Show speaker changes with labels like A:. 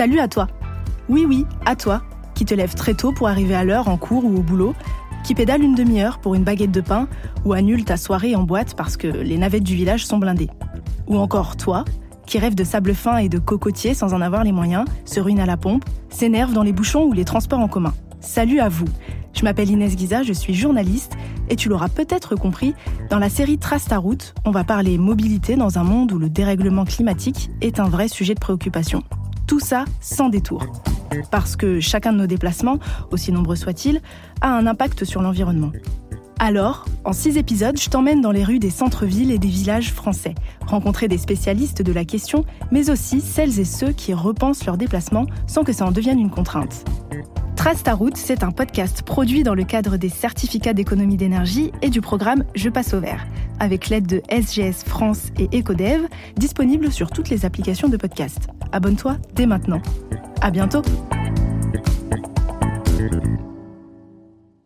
A: Salut à toi. Oui, oui, à toi, qui te lève très tôt pour arriver à l'heure en cours ou au boulot, qui pédale une demi-heure pour une baguette de pain ou annule ta soirée en boîte parce que les navettes du village sont blindées. Ou encore toi, qui rêve de sable fin et de cocotier sans en avoir les moyens, se ruine à la pompe, s'énerve dans les bouchons ou les transports en commun. Salut à vous. Je m'appelle Inès Guiza, je suis journaliste et tu l'auras peut-être compris, dans la série Trace ta route, on va parler mobilité dans un monde où le dérèglement climatique est un vrai sujet de préoccupation. Tout ça sans détour. Parce que chacun de nos déplacements, aussi nombreux soient-ils, a un impact sur l'environnement. Alors, en six épisodes, je t'emmène dans les rues des centres-villes et des villages français, rencontrer des spécialistes de la question, mais aussi celles et ceux qui repensent leurs déplacements sans que ça en devienne une contrainte. Trace ta route, c'est un podcast produit dans le cadre des certificats d'économie d'énergie et du programme Je passe au vert, avec l'aide de SGS France et Ecodev, disponible sur toutes les applications de podcast. Abonne-toi dès maintenant. À bientôt!